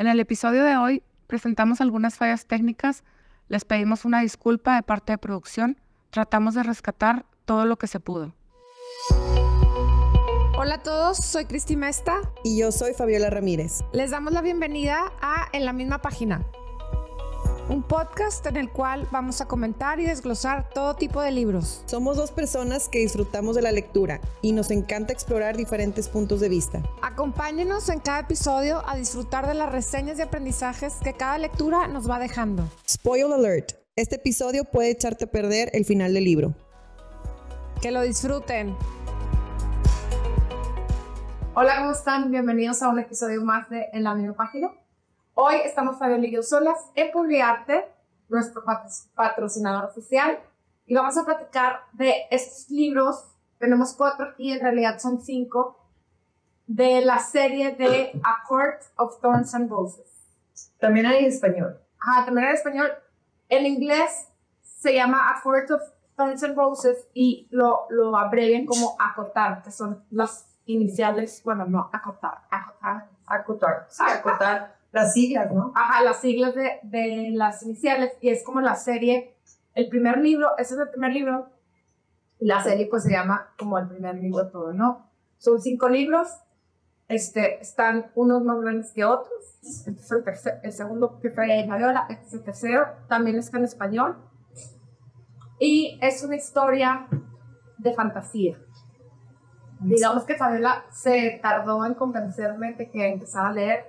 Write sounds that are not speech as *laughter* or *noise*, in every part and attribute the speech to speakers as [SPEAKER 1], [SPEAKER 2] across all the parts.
[SPEAKER 1] En el episodio de hoy presentamos algunas fallas técnicas, les pedimos una disculpa de parte de producción, tratamos de rescatar todo lo que se pudo.
[SPEAKER 2] Hola a todos, soy Cristi Mesta
[SPEAKER 3] Y yo soy Fabiola Ramírez.
[SPEAKER 2] Les damos la bienvenida a En la misma página, un podcast en el cual vamos a comentar y desglosar todo tipo de libros.
[SPEAKER 3] Somos dos personas que disfrutamos de la lectura y nos encanta explorar diferentes puntos de vista.
[SPEAKER 2] Acompáñenos en cada episodio a disfrutar de las reseñas y aprendizajes que cada lectura nos va dejando.
[SPEAKER 3] Spoil alert. Este episodio puede echarte a perder el final del libro.
[SPEAKER 2] Que lo disfruten.
[SPEAKER 4] Hola, ¿cómo están? Bienvenidos a un episodio más de En la misma página. Hoy estamos Fabiola y yo solas en Publiarte, nuestro pat- patrocinador oficial, y vamos a platicar de estos libros. Tenemos cuatro y en realidad son cinco de la serie de A Court of Thorns and Roses.
[SPEAKER 5] También hay español.
[SPEAKER 4] Ajá, también en español. En inglés se llama A Court of Thorns and Roses y lo, lo abrevian como acotar, que son las iniciales, bueno, no, acotar, acotar.
[SPEAKER 5] Acotar. Acotar las siglas, ¿no?
[SPEAKER 4] Ajá, las siglas de, de las iniciales y es como la serie, el primer libro, ese es el primer libro, la serie pues se llama como el primer libro todo, ¿no? Son cinco libros, este, están unos más grandes que otros, este es el, tercer- el segundo que fue Fabiola, este es el tercero, también está en español, y es una historia de fantasía. Digamos que Fabiola se tardó en convencerme de que empezara a leer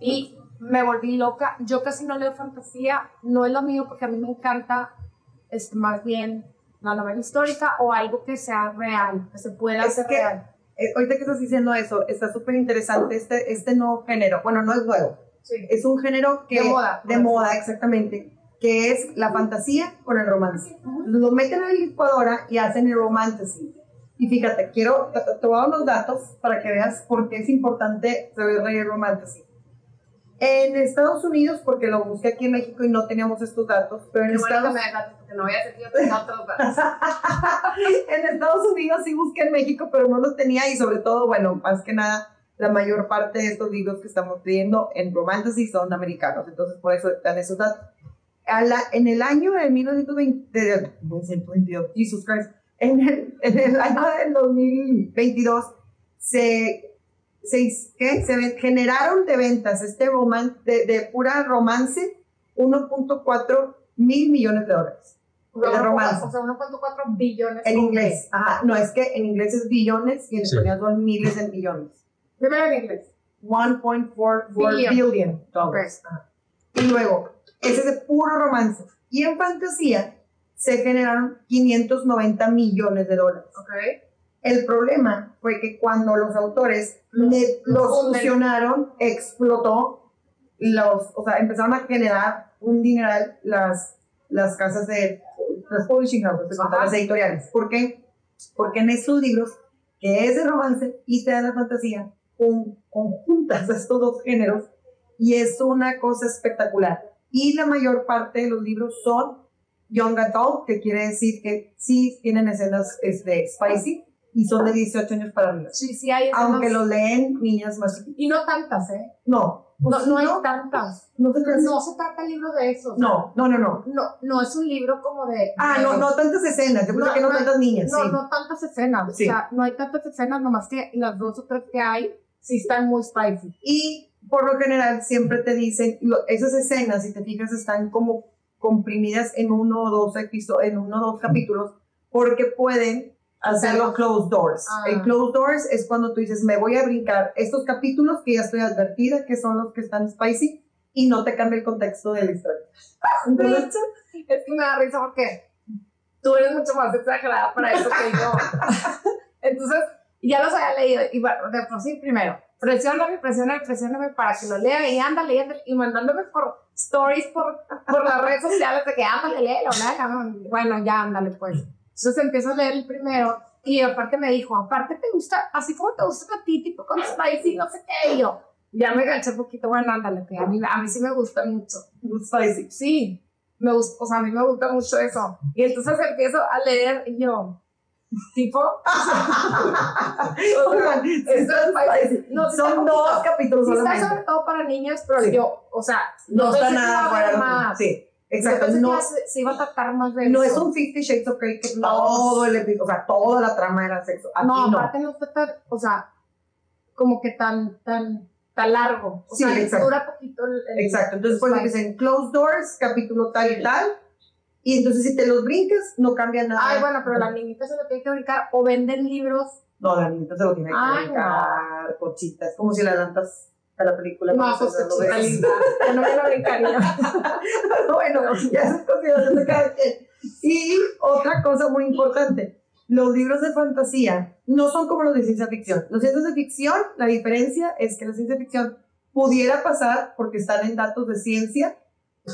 [SPEAKER 4] y me volví loca. Yo casi no leo fantasía, no es lo mío porque a mí me encanta este, más bien la novela histórica o algo que sea real, que se pueda
[SPEAKER 5] Es
[SPEAKER 4] hacer
[SPEAKER 5] que-
[SPEAKER 4] real.
[SPEAKER 5] Eh, ahorita que estás diciendo eso, está súper interesante este, este nuevo género. Bueno, no es nuevo.
[SPEAKER 4] Sí.
[SPEAKER 5] Es un género que...
[SPEAKER 4] De moda.
[SPEAKER 5] De moda, exactamente. Que es la fantasía con el romance. Lo meten en la licuadora y hacen el romantasy. Y fíjate, quiero... Te, te voy a dar unos datos para que veas por qué es importante saber el romantasy. En Estados Unidos, porque lo busqué aquí en México y no teníamos estos datos, pero en
[SPEAKER 4] Qué bueno que
[SPEAKER 5] Estados
[SPEAKER 4] me porque no voy a hacer yo tengo otros datos. *laughs*
[SPEAKER 5] en Estados Unidos sí busqué en México, pero no los tenía y sobre todo, bueno, más que nada, la mayor parte de estos libros que estamos leyendo en Romantasy son americanos, entonces por eso están esos datos. A la- en el año de 1920, de- 1922, Jesus Christ, en el, en el año del 2022 se, se, ¿qué? se generaron de ventas este roman, de, de pura romance 1.4 mil millones de dólares. de romance.
[SPEAKER 4] O sea, 1.4 billones.
[SPEAKER 5] En inglés. Ajá, no, es que en inglés es billones y en
[SPEAKER 6] Sí.
[SPEAKER 5] español son miles de millones.
[SPEAKER 4] Primero en inglés.
[SPEAKER 5] 1.4
[SPEAKER 4] Billion.
[SPEAKER 5] billion dollars. Y luego, ese es de puro romance. Y en fantasía se generaron 590 millones de dólares.
[SPEAKER 4] Ok.
[SPEAKER 5] El problema fue que cuando los autores
[SPEAKER 4] Los-
[SPEAKER 5] le-
[SPEAKER 4] los
[SPEAKER 5] fusionaron, explotó, los, o sea, empezaron a generar un dineral las, las casas de, las publishing houses, las editoriales. ¿Por qué? Porque en estos libros, que es de romance y de la fantasía, con, conjuntas *laughs* estos dos géneros y es una cosa espectacular. Y la mayor parte de los libros son young adult, que quiere decir que sí tienen escenas este, spicy y son de 18 años para arriba.
[SPEAKER 4] Sí, sí hay.
[SPEAKER 5] Aunque lo leen niñas más chiquitas.
[SPEAKER 4] Y no tantas, ¿eh?
[SPEAKER 5] No,
[SPEAKER 4] No,
[SPEAKER 5] pues
[SPEAKER 4] no hay tantas.
[SPEAKER 5] no.
[SPEAKER 4] No se trata el libro de eso.
[SPEAKER 5] no, no, no, no.
[SPEAKER 4] No, no es un libro como de.
[SPEAKER 5] Ah,
[SPEAKER 4] de-
[SPEAKER 5] no, no tantas escenas. Yo creo
[SPEAKER 4] No,
[SPEAKER 5] que no,
[SPEAKER 4] no,
[SPEAKER 5] tantas niñas.
[SPEAKER 4] No,
[SPEAKER 5] sí.
[SPEAKER 4] no tantas escenas.
[SPEAKER 5] Sí.
[SPEAKER 4] O sea, no hay tantas escenas, nomás que las dos o tres que hay sí están muy spicy.
[SPEAKER 5] Y por lo general siempre te dicen, lo- esas escenas, si te fijas, están como comprimidas en uno o dos episodios, en uno o dos capítulos, porque pueden hacerlo closed doors.
[SPEAKER 4] Ah.
[SPEAKER 5] El closed doors es cuando tú dices, me voy a brincar estos capítulos que ya estoy advertida que son los que están spicy y no te cambia el contexto de la historia. *laughs* Entonces,
[SPEAKER 4] es que me da risa porque tú eres mucho más exagerada para eso que yo. *laughs* Entonces, ya los había leído. Y bueno, de por sí, primero, presióname, presióname, presióname para que lo lea y ándale, y ándale, y mandándome por stories por, por las redes sociales de que ándale, léelo, léelo. Bueno, ya ándale, pues. Entonces empiezo a leer el primero y aparte me dijo, aparte te gusta, así como te gusta a ti, tipo con spicy, no sé qué, y yo. Ya me enganché un poquito, bueno, ándale, que a mí, a mí sí me gusta mucho.
[SPEAKER 5] spicy.
[SPEAKER 4] Sí, me gusta, o sea, a mí me gusta mucho eso. Y entonces empiezo a leer y yo, tipo. *laughs*
[SPEAKER 5] Oigan,
[SPEAKER 4] Esto es- no, sí está
[SPEAKER 5] son dos capítulos
[SPEAKER 4] Sí está sobre todo para niños, pero
[SPEAKER 5] Sí.
[SPEAKER 4] yo, o sea,
[SPEAKER 5] No está
[SPEAKER 4] pensé que
[SPEAKER 5] nada
[SPEAKER 4] iba a
[SPEAKER 5] fuera
[SPEAKER 4] haber
[SPEAKER 5] de lo común.
[SPEAKER 4] más.
[SPEAKER 5] Sí, exacto. No,
[SPEAKER 4] que se, se iba a tratar más de
[SPEAKER 5] no es un Fifty Shades of Grey que todo el episodio, o sea, toda la trama era sexo. Aquí
[SPEAKER 4] No,
[SPEAKER 5] no.
[SPEAKER 4] aparte no fue tan, o sea, como que tan, tan, tan largo. O
[SPEAKER 5] Sí,
[SPEAKER 4] sea, dura poquito el... el-
[SPEAKER 5] Exacto. Entonces, pues dicen Closed Doors, capítulo tal y tal. Y entonces, si te los brincas, no cambia nada.
[SPEAKER 4] Ay, bueno, pero la niñita se lo tiene que brincar o venden libros.
[SPEAKER 5] No, la niñita se lo tiene que
[SPEAKER 4] Ay,
[SPEAKER 5] brincar, cochita. Es como si la adelantas a la película.
[SPEAKER 4] No,
[SPEAKER 5] pero
[SPEAKER 4] pues
[SPEAKER 5] no
[SPEAKER 4] no me lo brincaría. *laughs*
[SPEAKER 5] bueno, ya es consideración de cada quien. Y otra cosa muy importante, los libros de fantasía no son como los de ciencia ficción. Los libros de ficción, la diferencia es que la ciencia ficción pudiera pasar porque están en datos de ciencia,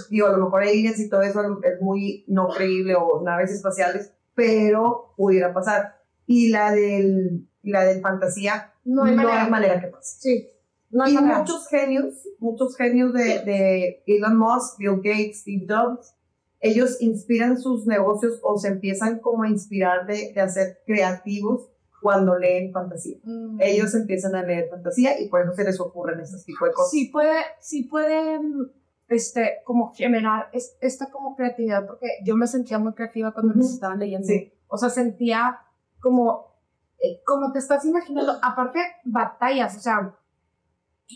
[SPEAKER 5] digo, a lo mejor aliens y todo eso es muy no creíble o naves espaciales, pero pudiera pasar. Y la del, la del fantasía,
[SPEAKER 4] No hay manera.
[SPEAKER 5] manera que pase.
[SPEAKER 4] Sí. No
[SPEAKER 5] Y muchos genios, muchos genios de, de Elon Musk, Bill Gates, Steve Jobs, ellos inspiran sus negocios o se empiezan como a inspirar de, de hacer creativos cuando leen fantasía.
[SPEAKER 4] Mm.
[SPEAKER 5] Ellos empiezan a leer fantasía y por eso se les ocurren ese tipo de cosas.
[SPEAKER 4] sí puede, sí puede, mm, este, como generar es, esta como creatividad, porque yo me sentía muy creativa cuando
[SPEAKER 5] Ujú.
[SPEAKER 4] los estaba leyendo.
[SPEAKER 5] Sí.
[SPEAKER 4] O sea, sentía como, eh, como te estás imaginando, aparte batallas, o sea,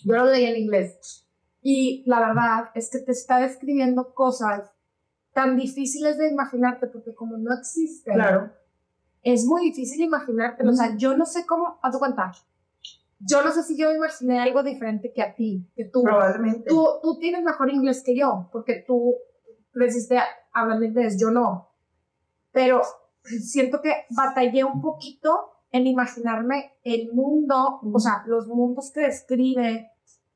[SPEAKER 4] yo lo leí en inglés. Y la verdad es que te está describiendo cosas tan difíciles de imaginarte, porque como no existen,
[SPEAKER 5] Claro.
[SPEAKER 4] es muy difícil imaginártelo. O sea, yo no sé cómo, haz de cuenta, yo no sé si yo me imaginé algo diferente que a ti, que tú.
[SPEAKER 5] Probablemente.
[SPEAKER 4] Tú, tú tienes mejor inglés que yo, porque tú creciste hablando inglés, yo no. Pero siento que batallé un poquito en imaginarme el mundo, o sea, los mundos que describe,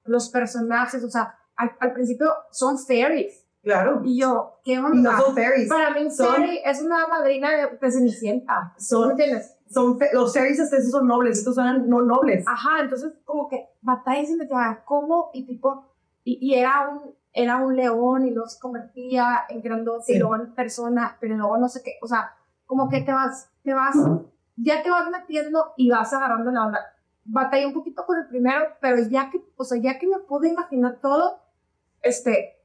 [SPEAKER 4] los personajes, o sea, al, al principio son fairies.
[SPEAKER 5] Claro.
[SPEAKER 4] Y yo, ¿qué onda?
[SPEAKER 5] no son fairies.
[SPEAKER 4] Para mí, un
[SPEAKER 5] son-
[SPEAKER 4] fairy es una madrina de, Cenicienta. ¿Me
[SPEAKER 5] Son, son los fairies esos son nobles, estos son no nobles.
[SPEAKER 4] Ajá, entonces como que batalla y ¿cómo? Y tipo, y, y era un era un león y se convertía en grandote
[SPEAKER 5] Sí.
[SPEAKER 4] y luego en persona, pero luego no sé qué, o sea, como que te vas, te vas, ya te vas metiendo y vas agarrando la onda. Batallé un poquito con el primero, pero ya que, o sea, ya que me pude imaginar todo, este,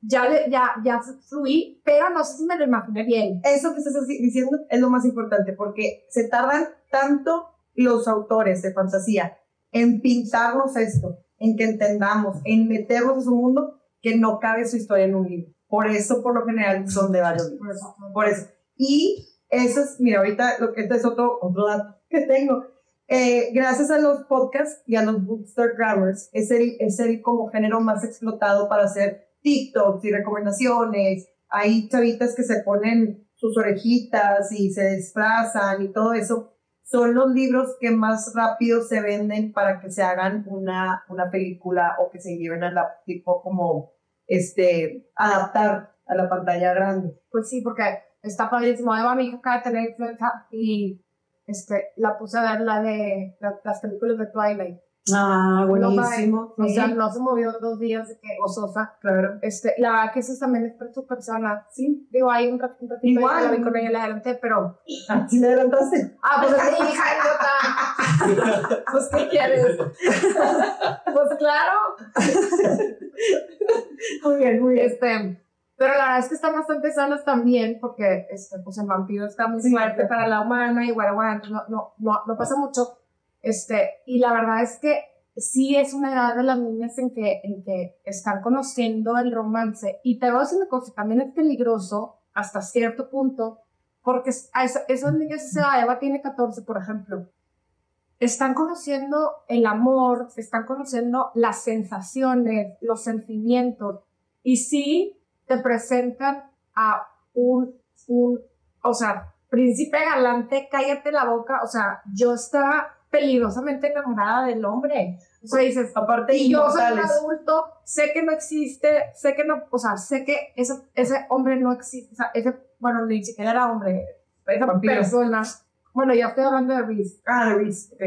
[SPEAKER 4] ya, le- ya, ya fluí, pero no sé si me lo imaginé bien.
[SPEAKER 5] Eso que estás diciendo es lo más importante, porque se tardan tanto los autores de fantasía en pintarnos esto, en que entendamos, en meternos a su mundo, que no cabe su historia en un libro. Por eso, por lo general, son de varios libros. Por eso. Y eso es, mira, ahorita lo que este es otro, otro dato *laughs* que tengo. Eh, gracias a los podcasts y a los bookstore grammars, es el, es el como género más explotado para hacer TikToks y recomendaciones. Hay chavitas que se ponen sus orejitas y se disfrazan y todo eso. Son los libros que más rápido se venden para que se hagan una, una película o que se lleven a la tipo como este adaptar a la pantalla grande.
[SPEAKER 4] Pues sí, porque está padrísimo. Eva, mi hija acaba de tener influenza y este, la puse a ver la de la- las películas de Twilight.
[SPEAKER 5] Ah,
[SPEAKER 4] buenísimo. O sea, no se movió dos días de que gozosa.
[SPEAKER 5] Claro.
[SPEAKER 4] Este, la verdad que eso también es para su persona.
[SPEAKER 5] Sí.
[SPEAKER 4] Digo, hay un, rat- un ratito
[SPEAKER 5] Igual.
[SPEAKER 4] que la vi con ella la adelanté, pero.
[SPEAKER 5] ¿Sí le adelantaste?
[SPEAKER 4] Ah, pues es mi hija, idiota. *laughs* pues, ¿qué quieres? pues claro.
[SPEAKER 5] Muy bien, muy bien.
[SPEAKER 4] Este, pero la verdad es que están bastante sanas también, porque este, pues el vampiro está muy fuerte para la humana y bueno, no, no, no, no pasa mucho. Este, y la verdad es que sí es una edad de las niñas en que, en que están conociendo el romance. Y te voy a decir una cosa, también es peligroso hasta cierto punto, porque a esa- esos niños, esa Eva tiene 14, por ejemplo, están conociendo el amor, están conociendo las sensaciones, los sentimientos, y sí te presentan a un, un, o sea, príncipe galante, cállate la boca, o sea, yo estaba peligrosamente enamorada del hombre. O sea, dices,
[SPEAKER 5] Aparte,
[SPEAKER 4] y yo soy un adulto, sé que no existe, sé que no, o sea, sé que ese, ese hombre no existe, o sea, ese, bueno, ni siquiera era hombre, esa
[SPEAKER 5] Vampiro.
[SPEAKER 4] persona. Bueno, ya estoy hablando de Reese.
[SPEAKER 5] Ah, de Reese. ok.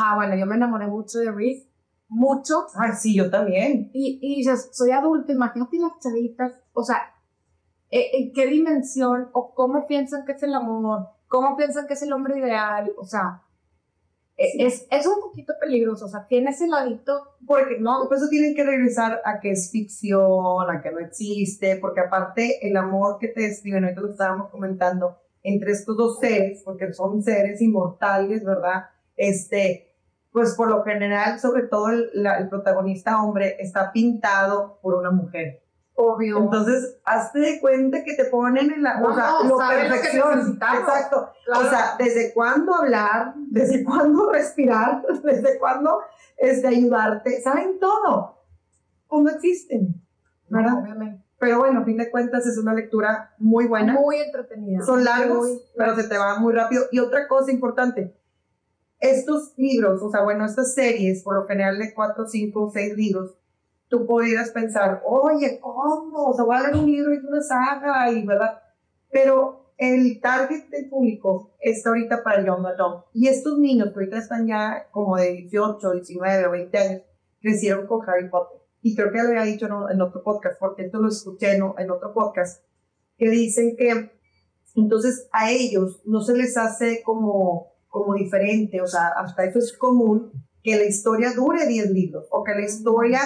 [SPEAKER 4] Ah, bueno, yo me enamoré mucho de Reese, mucho,
[SPEAKER 5] Ay, sí, yo también.
[SPEAKER 4] y, y dices, soy adulto, imagínate las chavitas, o sea, ¿e- ¿en qué dimensión o cómo piensan que es el amor? ¿Cómo piensan que es el hombre ideal? O sea, e- es, es un poquito peligroso, o sea, tiene ese ladito,
[SPEAKER 5] Porque no, por eso tienen que regresar a que es ficción, a que no existe, porque aparte el amor que te describen, ahorita lo estábamos comentando, entre estos dos seres, porque son seres inmortales, ¿verdad? Este, pues por lo general, sobre todo el, la- el protagonista hombre está pintado por una mujer.
[SPEAKER 4] obvio.
[SPEAKER 5] Entonces, hazte de cuenta que te ponen en la, o
[SPEAKER 4] No,
[SPEAKER 5] sea,
[SPEAKER 4] no,
[SPEAKER 5] lo perfección. Exacto.
[SPEAKER 4] Claro.
[SPEAKER 5] O sea, desde cuándo hablar, desde *laughs* cuándo respirar, *laughs* desde cuándo este, ayudarte, saben todo. O no existen, ¿verdad?
[SPEAKER 4] obviamente.
[SPEAKER 5] Pero bueno, a fin de cuentas es una lectura muy buena.
[SPEAKER 4] Muy entretenida.
[SPEAKER 5] Son largos,
[SPEAKER 4] Muy-
[SPEAKER 5] pero se te van muy rápido. Y otra cosa importante, estos libros, o sea, bueno, estas series, por lo general de cuatro, cinco, seis libros, tú podrías pensar, oye, ¿cómo? O sea, voy a leer un libro y una saga, y verdad. Pero el target del público está ahorita para Young Adult. Y estos niños que ahorita están ya como de 18, 19 o 20 años, crecieron con Harry Potter. Y creo que lo había dicho en, otro podcast, porque esto lo escuché en otro podcast, que dicen que entonces a ellos no se les hace como, como diferente, o sea, hasta eso es común que la historia dure 10 libros o que la historia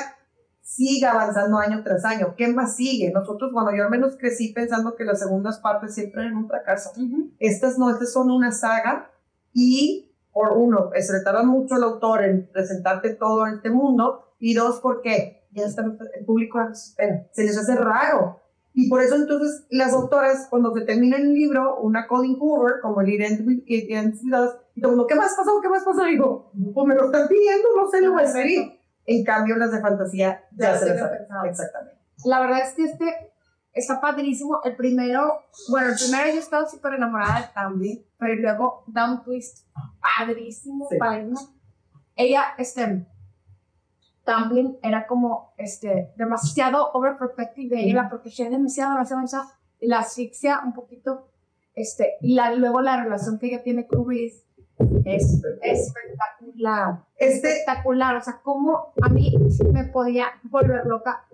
[SPEAKER 5] siga avanzando año tras año. ¿Qué más sigue? Nosotros, bueno, yo al menos crecí pensando que las segundas partes siempre eran un fracaso. Estas no, estas son una saga y, por uno, se le tarda mucho el autor en presentarte todo este mundo y dos, porque ya está el público espera, se les hace raro. Y por eso entonces las autoras, cuando se termina el libro, una Colin Hoover, como el Us, y todo el mundo, ¿qué más pasó? ¿Qué más pasó? Digo, pues me lo están pidiendo, no sé, lo voy a escribir. En cambio, las de fantasía ya,
[SPEAKER 4] Ya
[SPEAKER 5] se las saben. Exactamente.
[SPEAKER 4] La verdad es que este está padrísimo. El primero, bueno, el primero yo estaba súper enamorada de Tambi, pero luego da un twist padrísimo,
[SPEAKER 5] Sí.
[SPEAKER 4] padrísimo. Ella, este, Tamblin era como, este, demasiado overprotective de ella, la protegía demasiado, demasiado, demasiado, y la asfixia un poquito, este, y la, luego la relación que ella tiene con Reese es espectacular
[SPEAKER 5] Este,
[SPEAKER 4] espectacular, o sea, cómo a mí me podía volver loca,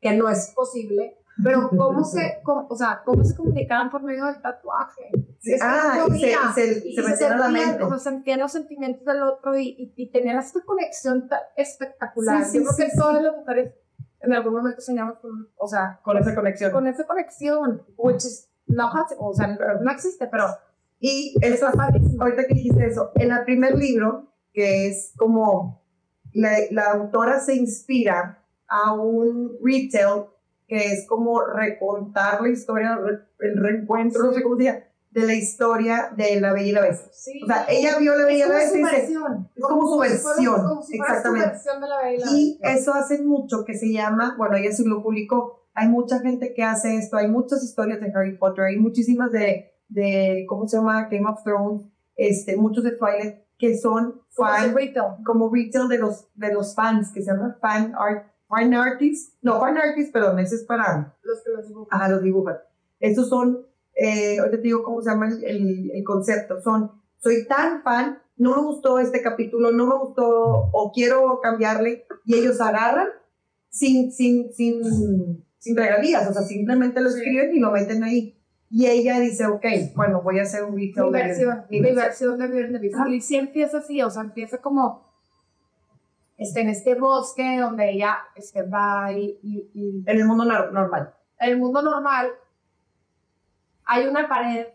[SPEAKER 4] que no es posible, pero cómo se, cómo- o sea, cómo se comunicaban por medio del tatuaje.
[SPEAKER 5] sí, ah, y se, y se,
[SPEAKER 4] y
[SPEAKER 5] se metían la mente.
[SPEAKER 4] O sea, sentían los sentimientos del otro y, y, y tenían esta conexión tan espectacular.
[SPEAKER 5] Sí, sí,
[SPEAKER 4] Yo creo
[SPEAKER 5] sí,
[SPEAKER 4] que
[SPEAKER 5] sí.
[SPEAKER 4] todas las mujeres en algún momento soñamos con, o sea,
[SPEAKER 5] Con esa conexión.
[SPEAKER 4] con esa conexión, which is not possible, o sea, no existe, pero
[SPEAKER 5] Y
[SPEAKER 4] padrísimo.
[SPEAKER 5] ahorita que dijiste eso, en el primer libro, que es como la, la autora se inspira a un retail que es como recontar la historia, el reencuentro, no sé cómo se llama, de la historia de la Bella y la Bestia.
[SPEAKER 4] Sí.
[SPEAKER 5] O sea, ella vio la Bella y la
[SPEAKER 4] como
[SPEAKER 5] Bestia y dice, es como su
[SPEAKER 4] Como
[SPEAKER 5] versión,
[SPEAKER 4] como si su versión de la Bella y la
[SPEAKER 5] Y eso hace mucho que se llama, bueno, ella sí lo publicó, hay mucha gente que hace esto, hay muchas historias de Harry Potter, hay muchísimas de, de ¿cómo se llama? Game of Thrones, este, muchos de Twilight, que son
[SPEAKER 4] Como
[SPEAKER 5] fan,
[SPEAKER 4] su retail.
[SPEAKER 5] como retail de los, de los fans, que se llama fan art, fan artists, no, fan artists, perdón, ese es para,
[SPEAKER 4] Los que los dibujan.
[SPEAKER 5] ajá, los dibujan. Estos son, eh, ahorita te digo cómo se llama el, el, el concepto, son, soy tan fan, no me gustó este capítulo, no me gustó, o quiero cambiarle, y ellos agarran sin, sin, sin, sin regalías, o sea, simplemente lo escriben y lo meten ahí. Y ella dice, ok, bueno, voy a hacer un retail
[SPEAKER 4] Mi
[SPEAKER 5] de-
[SPEAKER 4] versión,
[SPEAKER 5] mi
[SPEAKER 4] mi
[SPEAKER 5] versión.
[SPEAKER 4] de Beast. Y sí empieza así, o sea, empieza como este, en este bosque donde ella este, va y, y, y
[SPEAKER 5] En el mundo nor- normal.
[SPEAKER 4] en el mundo normal hay una pared,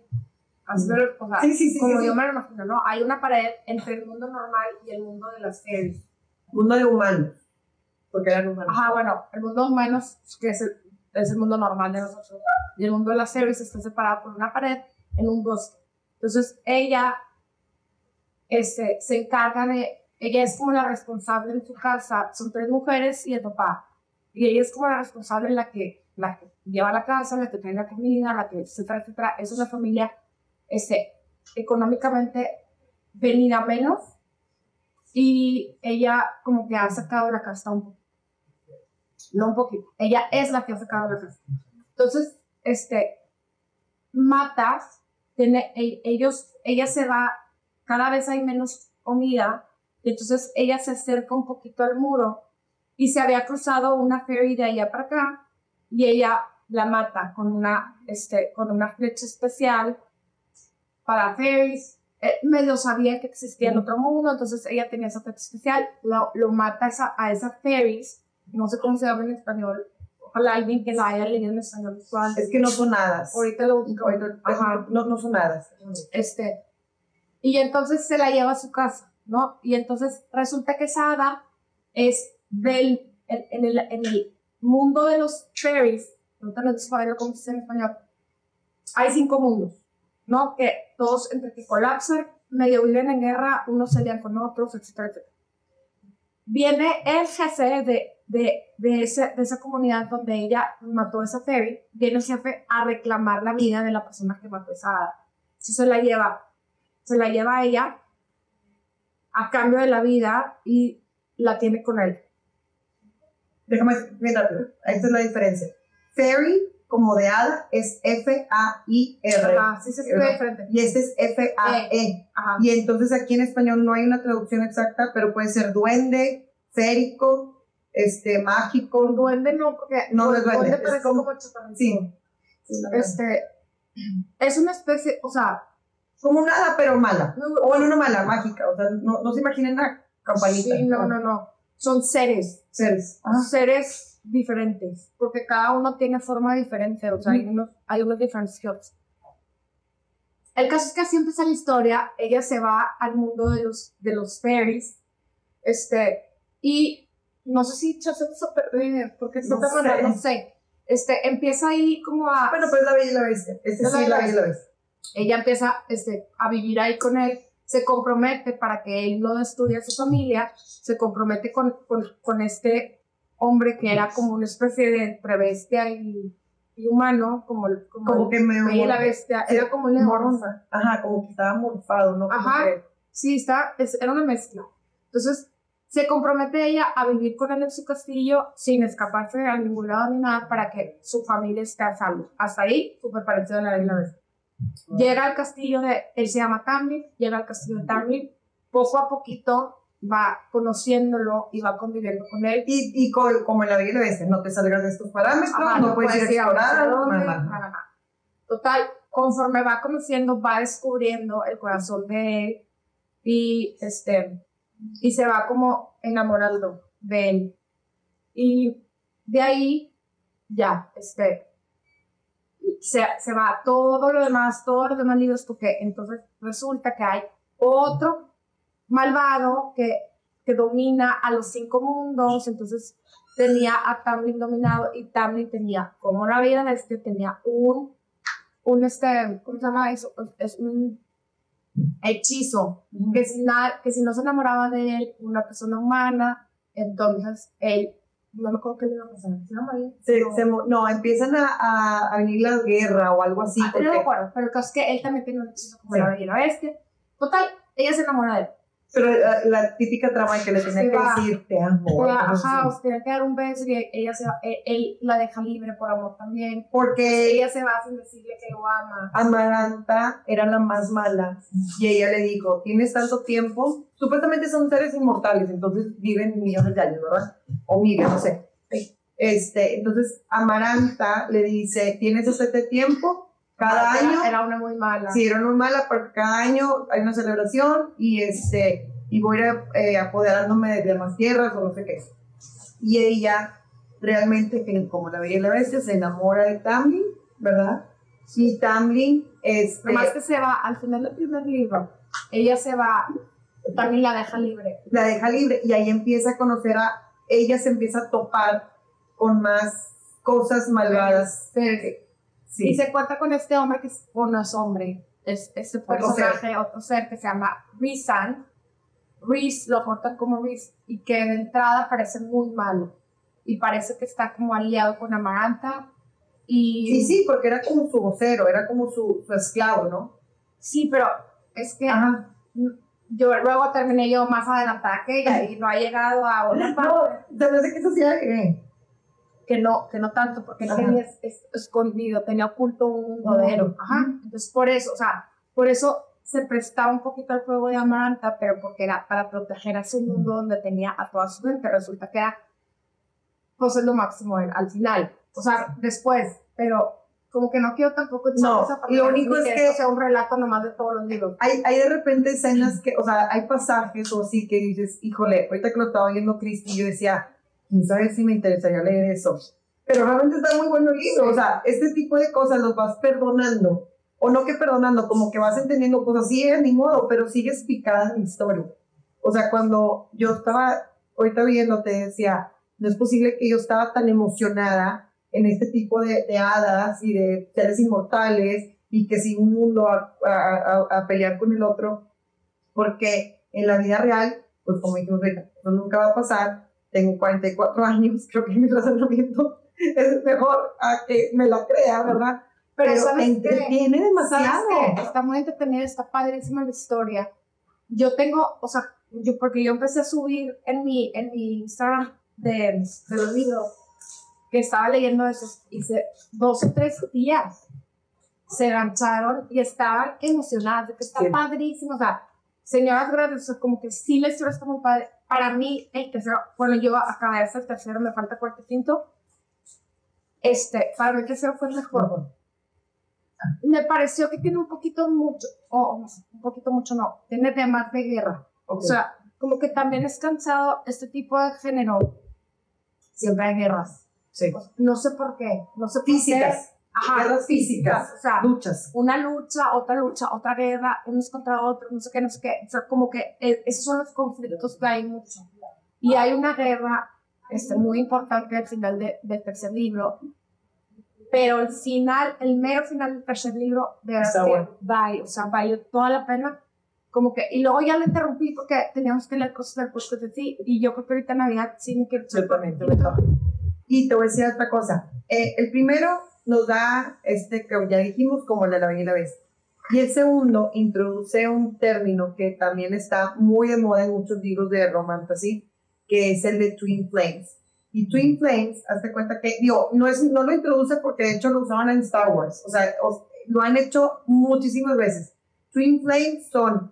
[SPEAKER 4] así o sea,
[SPEAKER 5] Sí, sí, sí,
[SPEAKER 4] como yo me lo imagino, ¿no? Hay una pared entre el mundo normal y el mundo de las fairies.
[SPEAKER 5] Mundo de humanos. Porque eran humanos.
[SPEAKER 4] Ajá, bueno, el mundo humano, que es el, es el mundo normal de nosotros, y el mundo de las series está separado por una pared en un bosque. Entonces, ella este, se encarga de, ella es como la responsable en su casa, son tres mujeres y el papá, y ella es como la responsable la que, la que lleva la casa, la que trae la comida, la que, etcétera, etcétera. Es una familia este, económicamente venida menos, y ella como que ha sacado la casta un poco no un poquito, ella es la que ha sacado la casa. Entonces, este, matas, tiene, e- ellos, ella se va, cada vez hay menos comida, y entonces ella se acerca un poquito al muro y se había cruzado una ferry de allá para acá y ella la mata con una, este, con una flecha especial para fairies. Eh, medio sabía que existía el otro mundo, entonces ella tenía esa efecto especial. Lo, lo mata a esa, a esa fairies, no sé cómo se llama en español. Ojalá alguien que la haya leído en español.
[SPEAKER 5] Es que no son hadas.
[SPEAKER 4] Ahorita lo busco.
[SPEAKER 5] Ahorita-
[SPEAKER 4] Ajá.
[SPEAKER 5] no, no son hadas.
[SPEAKER 4] Este, y entonces se la lleva a su casa, ¿no? Y entonces resulta que esa es del, en, en el, en el mundo de los fairies, no te lo saber cómo se dice en español, hay cinco mundos, ¿no? Que todos entre que colapsan, medio viven en guerra, unos se lían con otros, etcétera, etcétera. Viene el jefe de, de, de, ese, de esa comunidad donde ella mató a esa fairy, viene el jefe a reclamar la vida de la persona que mató a esa hada. Se la lleva, se la lleva a ella cambio de la vida y la tiene con él.
[SPEAKER 5] Déjame, mira, esta es la diferencia. Fairy, como de hada, es F-A-I-R.
[SPEAKER 4] Ajá, sí se escribe diferente.
[SPEAKER 5] Y este es F-A-E.
[SPEAKER 4] Ajá.
[SPEAKER 5] Y entonces aquí en español no hay una traducción exacta, pero puede ser duende, férico, este, mágico.
[SPEAKER 4] Duende no, porque
[SPEAKER 5] No, no es duende, es
[SPEAKER 4] parece
[SPEAKER 5] como-
[SPEAKER 4] como chaparrito.
[SPEAKER 5] Sí.
[SPEAKER 4] Este, es una especie, o sea,
[SPEAKER 5] Como una hada, pero mala. O bueno, una mala, mágica. O sea, no, no se imaginen una campanita.
[SPEAKER 4] sí, no, no, no. Son seres,
[SPEAKER 5] Seres.
[SPEAKER 4] son seres diferentes, porque cada uno tiene forma diferente, o sea, hay unos, hay unos diferentes jobs. El caso es que así empieza la historia, ella se va al mundo de los, de los fairies, este, y no sé si soy súper bien, porque
[SPEAKER 5] No sé.
[SPEAKER 4] no sé, este, empieza ahí como a,
[SPEAKER 5] Bueno, pues la bella y la bestia. Este
[SPEAKER 4] Es
[SPEAKER 5] sí,
[SPEAKER 4] la
[SPEAKER 5] la
[SPEAKER 4] Bella y
[SPEAKER 5] bella y la bestia.
[SPEAKER 4] Ella empieza este, a vivir ahí con él, se compromete para que él no destruya a su familia, se compromete con, con, con este hombre que era como una especie de entre bestia y, y humano, como, como,
[SPEAKER 5] Como
[SPEAKER 4] el
[SPEAKER 5] que me.
[SPEAKER 4] Y la bestia, era como un león.
[SPEAKER 5] Morfa. Ajá, como que estaba morfado, ¿no? Como
[SPEAKER 4] Ajá.
[SPEAKER 5] que-
[SPEAKER 4] Sí, está, es- era una mezcla. Entonces, se compromete ella a vivir con él en su castillo sin escaparse a ningún lado ni nada para que su familia esté a salvo. Hasta ahí, súper parecido a la y la Bestia. Llega al castillo de, él se llama Tamlin, llega al castillo de Tamlin, poco a poquito va conociéndolo y va conviviendo con él.
[SPEAKER 5] Y, y co- como en la la bestia, no te salgas de estos parámetros,
[SPEAKER 4] Ajá,
[SPEAKER 5] no, puedes ir a explorar.
[SPEAKER 4] dónde,
[SPEAKER 5] nada.
[SPEAKER 4] nada, nada. Total, conforme va conociendo, va descubriendo el corazón de él y, este, y se va como enamorando de él. Y de ahí, ya, este, se, se va todo lo demás, todos los demás libros, porque entonces resulta que hay otro malvado que, que domina a los cinco mundos, entonces tenía a Tamlin dominado y Tamlin tenía, como la vida de este, tenía un, un este, ¿cómo se llama eso? Es un hechizo, que si, na- que si no se enamoraba de él, una persona humana, entonces él, no me acuerdo qué le iba a pasar, ¿se llama bien?
[SPEAKER 5] Se-
[SPEAKER 4] No.
[SPEAKER 5] se no, empiezan a, a, a venir la guerra o algo así.
[SPEAKER 4] Ah,
[SPEAKER 5] porque-
[SPEAKER 4] no me acuerdo, pero el caso es que él también tiene un hechizo como
[SPEAKER 5] Sí.
[SPEAKER 4] la bella y la bestia. Total, ella se enamora de él.
[SPEAKER 5] Pero la, la típica trama que le tenía
[SPEAKER 4] Se
[SPEAKER 5] que
[SPEAKER 4] va.
[SPEAKER 5] decir, te amo.
[SPEAKER 4] La- ajá,
[SPEAKER 5] así.
[SPEAKER 4] o se tiene que dar un beso y ella se va, él, él la deja libre por amor también.
[SPEAKER 5] Porque
[SPEAKER 4] Ella se va sin decirle que lo ama.
[SPEAKER 5] Amaranta era la más mala y ella le dijo, tienes tanto tiempo, supuestamente son seres inmortales, entonces viven millones de años, ¿verdad? O miles, no sé. Este, entonces Amaranta le dice, tienes este tiempo, cada
[SPEAKER 4] Era-
[SPEAKER 5] año,
[SPEAKER 4] Era una muy mala.
[SPEAKER 5] si era muy mala, porque cada año hay una celebración y este, y voy a eh, apoderándome de más tierras o no sé qué. Y ella realmente, como la y la bestia, se enamora de Tamlin, ¿verdad? Y Tamlin, este,
[SPEAKER 4] Nomás que se va, al final del primer libro, ella se va, también la deja libre.
[SPEAKER 5] la deja libre y ahí empieza a conocer a, ella se empieza a topar con más cosas malvadas.
[SPEAKER 4] Sí.
[SPEAKER 5] Sí.
[SPEAKER 4] Y se cuenta con este hombre que es, o no es hombre, es este personaje, otro ser que se llama Rizan. Riz lo cortan como Riz y que de entrada parece muy malo y parece que está como aliado con Amaranta y
[SPEAKER 5] Sí, sí, porque era como su vocero, era como su, su esclavo, ¿no?
[SPEAKER 4] Sí, pero es que
[SPEAKER 5] Ajá.
[SPEAKER 4] yo luego terminé yo más adelantada que ella y no ha llegado a una *laughs* parte
[SPEAKER 5] No, que eso sí era que-
[SPEAKER 4] no, que no tanto, porque
[SPEAKER 5] Ajá.
[SPEAKER 4] tenía es- es- escondido, tenía oculto un modelo. Ajá. Entonces, por eso, o sea, por eso se prestaba un poquito al fuego de Amaranta, pero porque era para proteger a ese mundo donde tenía a toda su gente. Resulta que era, pues es lo máximo al final. O sea, después, pero como que no quiero tampoco echar
[SPEAKER 5] No,
[SPEAKER 4] esa parte,
[SPEAKER 5] lo único
[SPEAKER 4] ni
[SPEAKER 5] es
[SPEAKER 4] que
[SPEAKER 5] que-
[SPEAKER 4] sea un relato nomás de todos los libros.
[SPEAKER 5] Hay, hay de repente escenas que, o sea, hay pasajes o así que dices, híjole, ahorita que lo estaba viendo Cristi, yo decía, sabe si me interesaría leer eso. Pero realmente está muy bueno el libro, o sea, este tipo de cosas los vas perdonando, o no que perdonando, como que vas entendiendo cosas, sí, ni modo, pero sigues picada en la historia. O sea, cuando yo estaba ahorita viendo, te decía, no es posible que yo estaba tan emocionada en este tipo de, de hadas y de seres inmortales y que si un mundo a, a- a- a pelear con el otro, porque en la vida real, pues como dijimos, eso nunca va a pasar. Tengo 44 *laughs* años, creo que mi razonamiento es mejor a que me la crea, ¿verdad?
[SPEAKER 4] Pero,
[SPEAKER 5] Pero entretiene demasiado.
[SPEAKER 4] Está muy entretenida, está padrísima la historia. Yo tengo, o sea, yo, porque yo empecé a subir en mi, en mi Instagram de, de los libros que estaba leyendo esos, hice dos o tres días. Se engancharon y estaban emocionadas de que está
[SPEAKER 5] Sí.
[SPEAKER 4] padrísimo. O sea, señoras grandes, o sea, como que sí la historia está muy padre. Para mí, el tercero, bueno, yo acabé de el tercero, me falta cuarto y quinto. Este, para mí el tercero fue el mejor me pareció que tiene un poquito mucho, o no sé, un poquito mucho no, tiene temas de guerra. O sea, como que también es cansado este tipo de género. Siempre hay guerras.
[SPEAKER 5] Sí.
[SPEAKER 4] No sé por qué. No sé por
[SPEAKER 5] Físicas,
[SPEAKER 4] qué. Ajá,
[SPEAKER 5] guerras físicas,
[SPEAKER 4] O sea,
[SPEAKER 5] luchas.
[SPEAKER 4] una lucha, otra lucha, otra guerra, unos contra otros, no sé qué, no sé qué. O sea, como que eh, esos son los conflictos que hay mucho. Y hay una guerra este, muy importante al final de- del tercer libro. Pero el final, el mero final del tercer libro, de verdad
[SPEAKER 5] bueno.
[SPEAKER 4] vale, o sea, valió toda la pena. Como que, y luego ya le interrumpí porque teníamos que leer cosas del curso de sí, y yo creo que ahorita en Navidad sí me quiero
[SPEAKER 5] Yo también. Y te voy a decir otra cosa. Eh, el primero nos da, este que ya dijimos, como la Bella y la Bestia. Y el segundo introduce un término que también está muy de moda en muchos libros de romantasy, que es el de Twin Flames. Y Twin Flames, hazte cuenta que, digo, no, es, no lo introduce porque de hecho lo usaban en Star Wars. O sea, os- lo han hecho muchísimas veces. Twin Flames son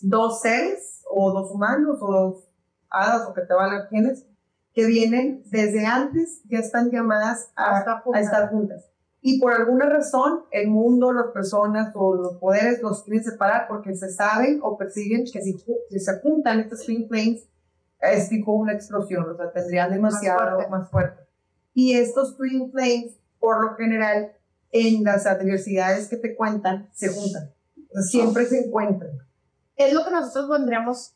[SPEAKER 5] dos seres, o dos humanos, o dos hadas, o que te valgan quienes, que vienen desde antes, ya están llamadas a, estar juntas. Y por alguna razón, el mundo, las personas o los poderes los quieren separar porque se saben o persiguen que si, se juntan estas Twin Flames, es tipo una explosión, o sea, tendrían demasiado
[SPEAKER 4] fuerte.
[SPEAKER 5] más fuerte. Y estos Twin Flames, por lo general, en las adversidades que te cuentan, se juntan. Siempre se encuentran.
[SPEAKER 4] Es lo que nosotros vendríamos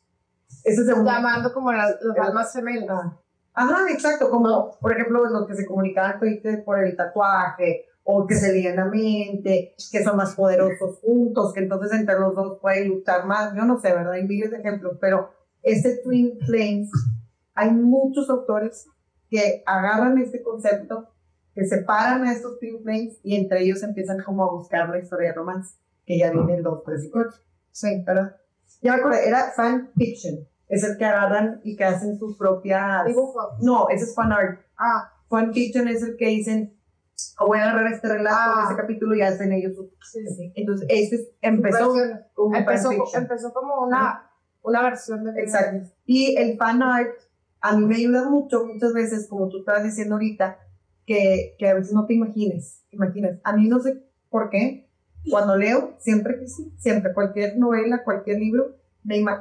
[SPEAKER 5] Ese es
[SPEAKER 4] llamando como las, los almas gemelas.
[SPEAKER 5] Ajá, exacto, como por ejemplo los que se comunicaban por el tatuaje, o que se lían la mente, que son más poderosos juntos, que entonces entre los dos pueden luchar más, yo no sé, ¿verdad? Hay miles de ejemplos, pero este Twin Flames, hay muchos autores que agarran este concepto, que separan a estos Twin Flames y entre ellos empiezan como a buscar la historia de romance, que ya viene el 2, 3 y 4. Sí, ¿verdad? Ya me era fan fiction, es el que agarran y que hacen sus propias...
[SPEAKER 4] Dibujo.
[SPEAKER 5] No, ese es fan art.
[SPEAKER 4] Ah,
[SPEAKER 5] Fan fiction es el que dicen, "Oh, voy a agarrar este relato,
[SPEAKER 4] Ah.
[SPEAKER 5] este capítulo y hacen ellos su...
[SPEAKER 4] sí, sí.
[SPEAKER 5] Entonces, este es- empezó como
[SPEAKER 4] empezó, empezó como una, una versión de
[SPEAKER 5] Exacto. Y el fan art a mí me ayuda mucho, muchas veces, como tú estabas diciendo ahorita, que, que a veces no te imagines, imaginas. A mí no sé por qué, cuando leo, siempre que sí, siempre, cualquier novela, cualquier libro,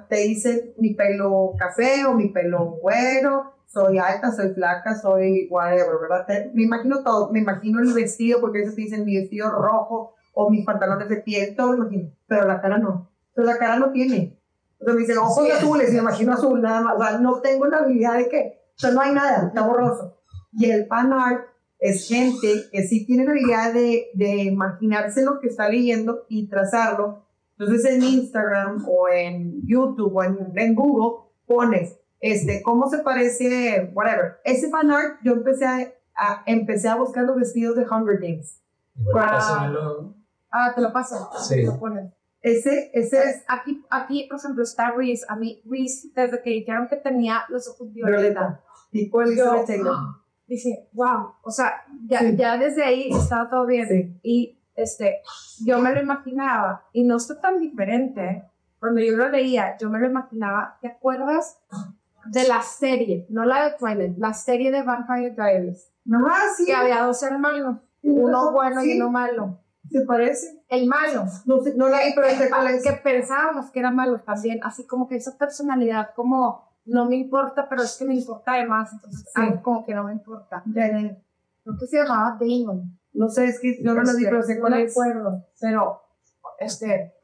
[SPEAKER 5] te dicen mi pelo café o mi pelo güero, soy alta, soy flaca, soy whatever, ¿verdad? Te- me imagino todo, me imagino el vestido, porque veces te dicen mi vestido rojo o mis pantalones de piel, todo lo imagino, pero la cara no. Pero la cara no tiene. O sea, me dicen ojos
[SPEAKER 4] Sí.
[SPEAKER 5] azules me imagino azul nada más. O sea, no tengo la habilidad de que, o sea, no hay nada, está borroso. Y el fan art es gente que sí tiene la habilidad de, de imaginarse lo que está leyendo y trazarlo. Entonces en Instagram o en YouTube o en, en Google pones, este, cómo se parece, whatever. Ese fan art yo empecé a, a- empecé a buscar los vestidos de Hunger Games.
[SPEAKER 6] Pásamelo.
[SPEAKER 4] Ah, te lo paso.
[SPEAKER 6] Sí.
[SPEAKER 4] Lo ponen.
[SPEAKER 5] Ese, ese es
[SPEAKER 4] aquí, aquí, por ejemplo, está Reese. A mí, Reese, desde que dijeron que tenía los ojos violeta,
[SPEAKER 5] violeta, tipo Elizabeth
[SPEAKER 4] Yo- *gasps* dije, wow. O sea, ya,
[SPEAKER 5] Sí.
[SPEAKER 4] ya desde ahí estaba todo bien.
[SPEAKER 5] Sí.
[SPEAKER 4] Y este, yo me lo imaginaba, y no está tan diferente. Cuando yo lo leía, yo me lo imaginaba. ¿Te acuerdas de la serie? No la de Twilight, la serie de Vampire Diaries.
[SPEAKER 5] Ah, sí.
[SPEAKER 4] Que había dos hermanos. Uno bueno y
[SPEAKER 5] Sí,
[SPEAKER 4] uno malo.
[SPEAKER 5] ¿Se parece?
[SPEAKER 4] El malo.
[SPEAKER 5] No no la vi, pero
[SPEAKER 4] que,
[SPEAKER 5] es.
[SPEAKER 4] que pensábamos que era malo también, así como que esa personalidad como no me importa, pero es que me importa además, entonces
[SPEAKER 5] Sí.
[SPEAKER 4] algo como que no me importa.
[SPEAKER 5] Ya, ya.
[SPEAKER 4] Creo que se llamaba Damon.
[SPEAKER 5] No sé, es que yo no vi,
[SPEAKER 4] Este,
[SPEAKER 5] pero sé
[SPEAKER 4] no
[SPEAKER 5] cuál
[SPEAKER 4] me
[SPEAKER 5] es.
[SPEAKER 4] acuerdo, pero este,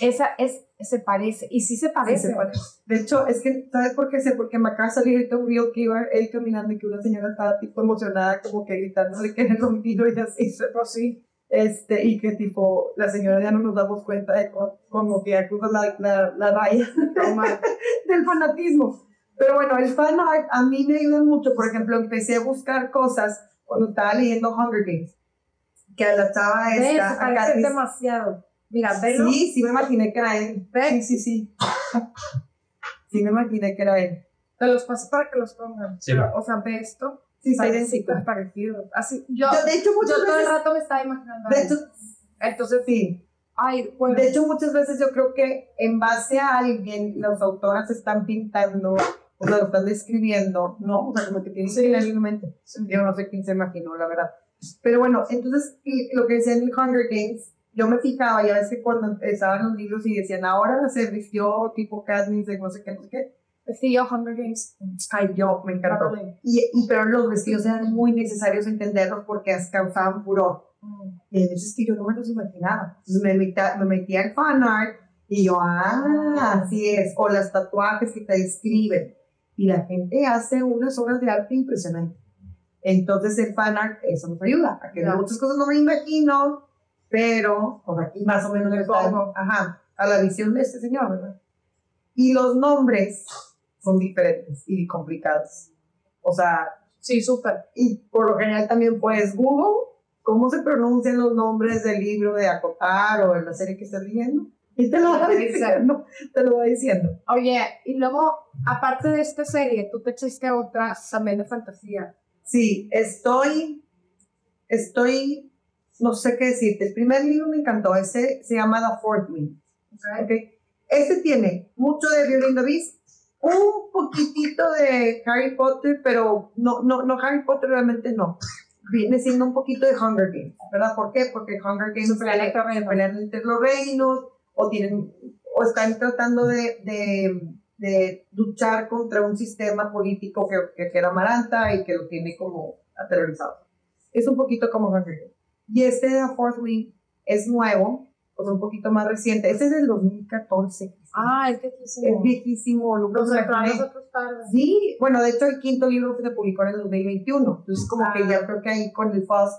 [SPEAKER 4] esa es, se parece, y sí se
[SPEAKER 5] Sí,
[SPEAKER 4] parece.
[SPEAKER 5] sé cuál es. De hecho, es que, ¿sabes por qué sé? Porque me acaba de salir ahorita un video que iba él caminando y que una señora estaba tipo emocionada, como que gritándole que era un tiro y así.
[SPEAKER 4] Pues sí.
[SPEAKER 5] Este, y que tipo, la señora ya no nos damos cuenta de co- como que ya cruzas la, la, la raya *laughs* del fanatismo. Pero bueno, el fan art a mí me ayuda mucho. Por ejemplo, empecé a buscar cosas cuando estaba leyendo Hunger Games. Que a la chava esta, Katniss-
[SPEAKER 4] demasiado. Mira, velo.
[SPEAKER 5] Sí, sí me imaginé que era él.
[SPEAKER 4] Ve.
[SPEAKER 5] Sí, sí, sí. *laughs* Sí me imaginé que era él.
[SPEAKER 4] Te los paso para que los pongan.
[SPEAKER 6] Sí,
[SPEAKER 4] Pero, o sea, ve esto.
[SPEAKER 5] Sí,
[SPEAKER 4] Está
[SPEAKER 5] sí,
[SPEAKER 4] idéntico,
[SPEAKER 5] sí.
[SPEAKER 4] parecido. Así, yo,
[SPEAKER 5] Yo, de hecho,
[SPEAKER 4] yo
[SPEAKER 5] muchas
[SPEAKER 4] todo el
[SPEAKER 5] veces...
[SPEAKER 4] rato me estaba imaginando.
[SPEAKER 5] De hecho,
[SPEAKER 4] Entonces,
[SPEAKER 5] sí.
[SPEAKER 4] ay, bueno.
[SPEAKER 5] De hecho, muchas veces yo creo que en base a alguien, las autoras están pintando, o sea, lo están describiendo, ¿no? O sea, como que tienen que leer en mente. Yo no sé quién se imaginó, la verdad. Pero bueno, entonces, y lo que decía en el Hunger Games, yo me fijaba, ya ves que cuando empezaban los libros y decían, ahora se vistió tipo Katniss, de no sé qué, no sé qué.
[SPEAKER 4] Yo Hunger Games.
[SPEAKER 5] Ay, yo, me encantó. Y, y, pero los vestidos eran muy necesarios entenderlos porque causaban furor. Y hay veces que yo no me los imaginaba. Entonces me, metía, me metía al fan art y yo, ah, así es. O las tatuajes que te describen. Y la gente hace unas obras de arte impresionantes. Entonces el fan art, eso nos ayuda. A que
[SPEAKER 4] Claro.
[SPEAKER 5] muchas cosas no me imagino, pero por aquí más o menos pongo, ajá, a la visión de este señor, ¿verdad? Y los nombres son diferentes y complicados. O sea,
[SPEAKER 4] Sí, súper.
[SPEAKER 5] y por lo general también puedes Google cómo se pronuncian los nombres del libro de Acotar o de la serie que estás leyendo. Y te lo va diciendo. Te lo va diciendo.
[SPEAKER 4] Oye, y luego, aparte de esta serie, tú te echaste otras también de fantasía.
[SPEAKER 5] Sí, estoy, estoy, no sé qué decirte. El primer libro me encantó. Ese se llama The Fourth Wing. ¿ok? Este tiene mucho de the Beast, un poquitito de Harry Potter, pero no, no, no Harry Potter realmente no. Viene siendo un poquito de Hunger Games, ¿verdad? ¿Por qué? Porque Hunger Games
[SPEAKER 4] pelean entre
[SPEAKER 5] se pelean entre los reinos o tienen o están tratando de, de, de luchar contra un sistema político que, que, que era Maranta y que lo tiene como aterrorizado. Es un poquito como Hunger. Y este de Fourth Wing es nuevo, o sea, un poquito más reciente. Este es del 2014.
[SPEAKER 4] Ah, es que se
[SPEAKER 5] Es viejísimo, lo que. Sí, bueno, de hecho el quinto libro se publicó en el 2021, entonces como que
[SPEAKER 4] Ah.
[SPEAKER 5] ya creo que ahí con el Fuzz,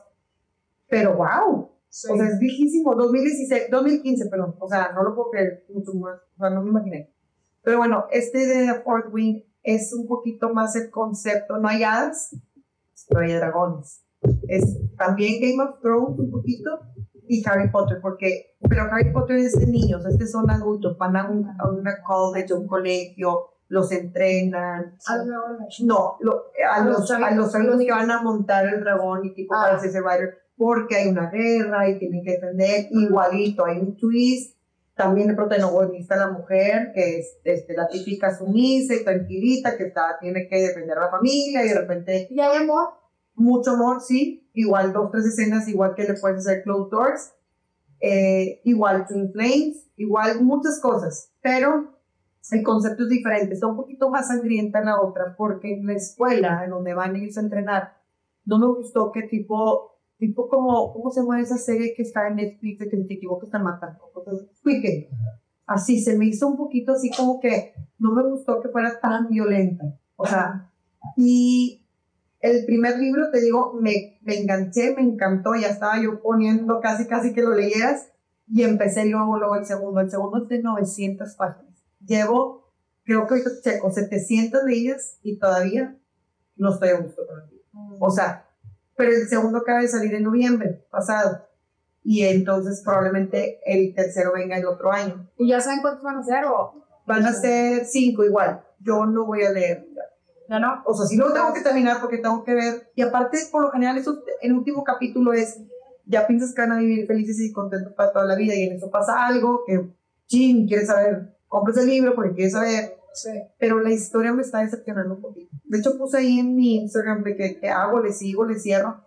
[SPEAKER 5] pero wow,
[SPEAKER 4] Sí.
[SPEAKER 5] o sea, es viejísimo, 2016, 2015, perdón, o sea, no lo puedo creer mucho más, o sea, no me imaginé. Pero bueno, este de The Fourth Wing es un poquito más el concepto, no hay hadas, pero hay dragones. Es también Game of Thrones un poquito y Harry Potter, porque, pero Harry Potter es de niños, este son adultos, van a un, a una college, a un colegio, los entrenan.
[SPEAKER 4] No,
[SPEAKER 5] lo- a,
[SPEAKER 4] A los
[SPEAKER 5] a los que van a montar el dragón y tipo
[SPEAKER 4] Ah.
[SPEAKER 5] para hacerse rider, porque hay una guerra y tienen que defender igualito, hay un twist. También el protagonista, la mujer, que es este, la típica sumisa y tranquilita, que está, tiene que defender a la familia y de repente
[SPEAKER 4] ¿Y hay
[SPEAKER 5] mucho amor, sí. Igual dos, tres escenas, igual que le puedes hacer Closed Doors. eh, igual Twin Flames, igual muchas cosas. Pero el concepto es diferente. Está un poquito más sangrienta en la otra, porque en la escuela, en donde van ellos a entrenar, no me gustó que tipo, tipo como, ¿cómo se llama esa serie que está en Netflix de que te equivocas matando? Squid Game. Así, se me hizo un poquito así como que no me gustó que fuera tan violenta. O sea, y el primer libro, te digo, me, me enganché, me encantó, ya estaba yo poniendo casi, casi que lo leyeras, y empecé luego, luego el segundo. El segundo es de 900 páginas. Llevo, creo que ahorita checo, 700 de ellas y todavía no estoy a gusto con el libro. O sea, pero el segundo acaba de salir en noviembre pasado, y entonces probablemente el tercero venga el otro año.
[SPEAKER 4] ¿Y ya saben cuántos van a ser o
[SPEAKER 5] Van a ser cinco igual. Yo no voy a leer.
[SPEAKER 4] ya no?
[SPEAKER 5] O sea, sí lo tengo que terminar porque tengo que ver. Y aparte, por lo general, eso, el último capítulo es, ya piensas que van a vivir felices y contentos para toda la vida y en eso pasa algo que, chin, quieres saber, compres el libro porque quieres saber.
[SPEAKER 4] Sí.
[SPEAKER 5] Pero la historia me está decepcionando un poquito. De hecho, puse ahí en mi Instagram de que, que hago, le sigo, le cierro.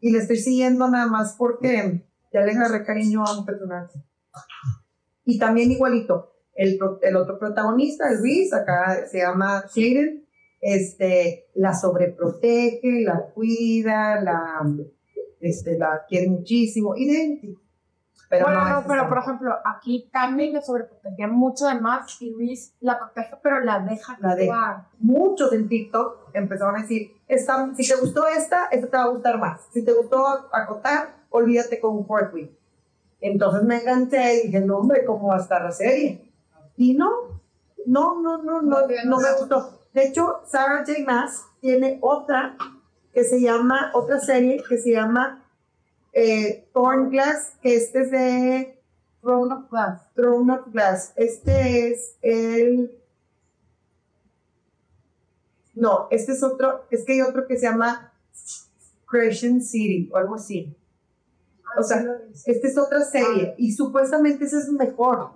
[SPEAKER 5] y le estoy siguiendo nada más porque ya le agarré cariño a un personaje. Y también igualito, el, el otro protagonista, Luis, acá se llama Shaden, este, la sobreprotege, la cuida, la, este, la quiere muchísimo, idéntico. Pero
[SPEAKER 4] bueno,
[SPEAKER 5] no,
[SPEAKER 4] no, pero por ejemplo, aquí también le sobreprotegía mucho de más y Luis la protege, pero la deja
[SPEAKER 5] La deja. muchos en TikTok empezaron a decir, esta, si te gustó esta, esta te va a gustar más. Si te gustó acotar, olvídate con un week. Entonces me enganché y dije, no hombre, ¿cómo va a estar la serie? Y no, no, no, no, no, no me gustó. De hecho, Sarah J. Maas tiene otra que se llama, otra serie que se llama eh, Thorn Glass, que este es de
[SPEAKER 4] Throne of Glass.
[SPEAKER 5] Throne of Glass. Este es el. No, este es otro. Es que hay otro que se llama Crescent City o algo así. O sea, esta es otra serie y supuestamente ese es mejor.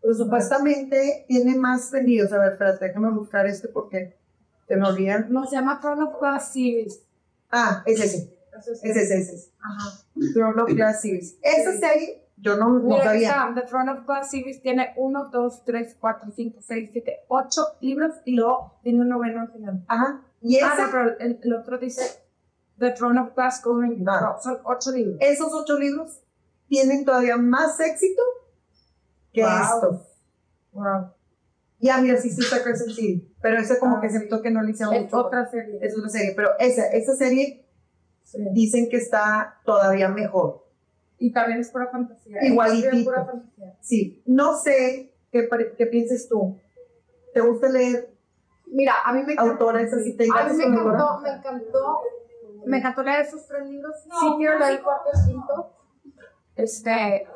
[SPEAKER 5] Pero supuestamente tiene más vendidos. A ver, espérate, déjame buscar este porque se me olvidan.
[SPEAKER 4] No, se llama Throne of Glass Series.
[SPEAKER 5] Ah, es ese.
[SPEAKER 4] Es-
[SPEAKER 5] Es ese, es ese.
[SPEAKER 4] Ajá.
[SPEAKER 5] Throne of Glass Series. Esa serie yo no, no
[SPEAKER 4] Mira,
[SPEAKER 5] sabía.
[SPEAKER 4] está, The Throne of Glass Series tiene 1, 2, 3, 4, 5, 6, 7, 8 libros y luego tiene un noveno al final.
[SPEAKER 5] Ajá. Y
[SPEAKER 4] Ah, no, pero el, el otro dice The Throne of Glass Covering.
[SPEAKER 5] Ah.
[SPEAKER 4] Son 8 libros.
[SPEAKER 5] esos ocho libros tienen todavía más éxito que
[SPEAKER 4] Wow.
[SPEAKER 5] estos.
[SPEAKER 4] Wow.
[SPEAKER 5] Ya, mira, sí, sí está Crescent City, pero ese como
[SPEAKER 4] Ah,
[SPEAKER 5] que
[SPEAKER 4] sí.
[SPEAKER 5] siento que no le hicieron
[SPEAKER 4] Es
[SPEAKER 5] mucho.
[SPEAKER 4] otra serie.
[SPEAKER 5] Es otra serie, pero esa, esa serie
[SPEAKER 4] Sí.
[SPEAKER 5] dicen que está todavía mejor.
[SPEAKER 4] Y también es pura fantasía.
[SPEAKER 5] Igualitito.
[SPEAKER 4] Es pura fantasía.
[SPEAKER 5] Sí, no sé qué, qué pienses tú. ¿Te gusta leer
[SPEAKER 4] Mira, a mí me encantó.
[SPEAKER 5] autores así? ¿Te
[SPEAKER 4] A mí me encantó, me encantó. Me encantó leer esos tres libros. sí, quiero leer el cuarto y quinto. Este.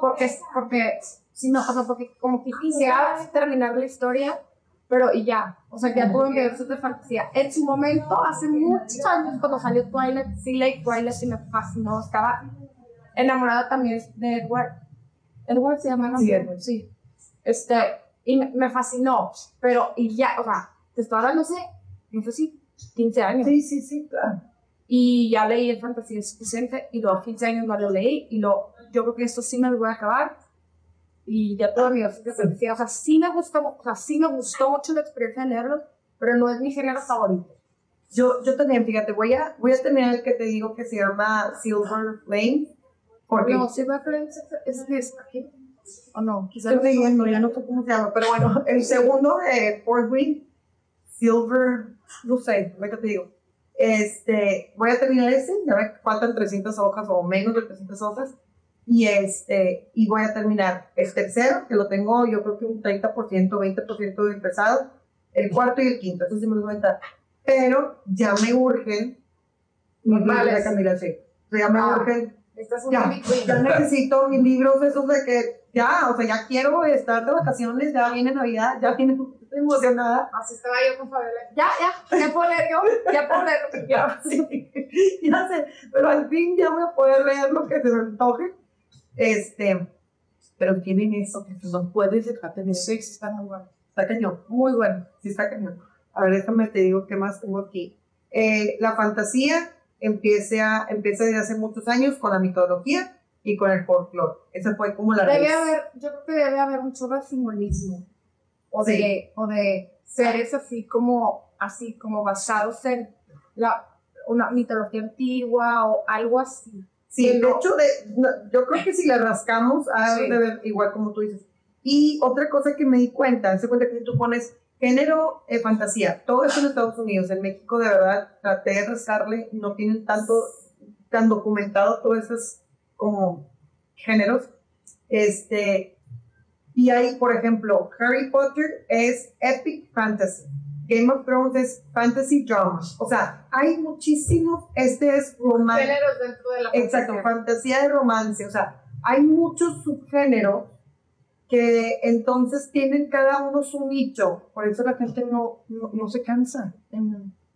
[SPEAKER 4] Porque, porque, sí, no, o sea, porque como que quisiera terminar la historia, pero y ya. O sea, ya puedo leer de fantasía. En su momento, hace muchos años, cuando salió Twilight, sí leí Twilight y me fascinó. Estaba enamorada también de Edward. Edward se llama, ¿no?
[SPEAKER 5] Sí, Edward.
[SPEAKER 4] Sí. Este, y me, me fascinó, pero y ya, o sea, te estoy hablando, sé, no sé si 15 años.
[SPEAKER 5] Sí, sí, sí, claro.
[SPEAKER 4] Y ya leí el fantasía suficiente y luego 15 años no lo leí y lo, yo creo que esto sí me lo voy a acabar. Y ya todo mi de fantasía, o sea, sí me gustó, o sea, sí me gustó mucho la experiencia de leerlo, pero no es mi género favorito.
[SPEAKER 5] Yo, yo también, fíjate, voy a, voy a terminar el que te digo que se llama Silver Flame. Porque
[SPEAKER 4] No, sí me creo es, es aquí. ¿O no? Quizás
[SPEAKER 5] estoy leyendo, ya no sé cómo se llama, pero bueno, *laughs* el segundo de Fort Wing, Silver, no sé, ahorita te digo. Este, voy a terminar ese, ya me faltan 300 hojas o menos de 300 hojas. Y este, y voy a terminar el tercero, que lo tengo yo creo que un 30%, 20% de empezado. El cuarto y el quinto, eso sí me lo voy a dar. Pero ya me urgen
[SPEAKER 4] Normales.
[SPEAKER 5] Camila C. Ya me
[SPEAKER 4] Ah.
[SPEAKER 5] urgen
[SPEAKER 4] Esta es
[SPEAKER 5] ya, ya necesito mis libros esos de que ya, o sea, ya quiero estar de vacaciones, ya viene Navidad, ya viene, *laughs* estoy emocionada.
[SPEAKER 4] Así estaba yo con Fabiola. Ya, ya, ya puedo leer yo, ya puedo leer *laughs* que quiero. *laughs*
[SPEAKER 5] ya sé, pero al fin ya voy a poder leer lo que se me antoje. Este, pero tienen eso, que no puedes dejarte de
[SPEAKER 4] Sí, sí, está muy bueno.
[SPEAKER 5] Está cañón,
[SPEAKER 4] Muy bueno.
[SPEAKER 5] sí está cañón. A ver, déjame te digo qué más tengo aquí. Eh, la fantasía empieza, empieza desde hace muchos años con la mitología y con el folclore. Esa fue como la
[SPEAKER 4] Debe haber, yo creo que debe haber un chorro de simbolismo. O de, o de seres así como, así como basados en la, una mitología antigua o algo así.
[SPEAKER 5] Sí,
[SPEAKER 4] no.
[SPEAKER 5] hecho, de- no, yo creo que si le rascamos, ha
[SPEAKER 4] Sí.
[SPEAKER 5] de ver igual como tú dices. Y otra cosa que me di cuenta, se cuenta que si tú pones género, eh, fantasía, todo eso en Estados Unidos, en México de verdad traté de rascarle, no tienen tanto, tan documentado todos esos como géneros. Este, y hay, por ejemplo, Harry Potter es epic fantasy. Game of Thrones es fantasy drama. O sea, hay muchísimos, este es romance.
[SPEAKER 4] Géneros dentro de la
[SPEAKER 5] Exacto,
[SPEAKER 4] fantasía.
[SPEAKER 5] fantasía de romance. O sea, hay muchos subgéneros que entonces tienen cada uno su nicho. Por eso la gente no, no, no se cansa.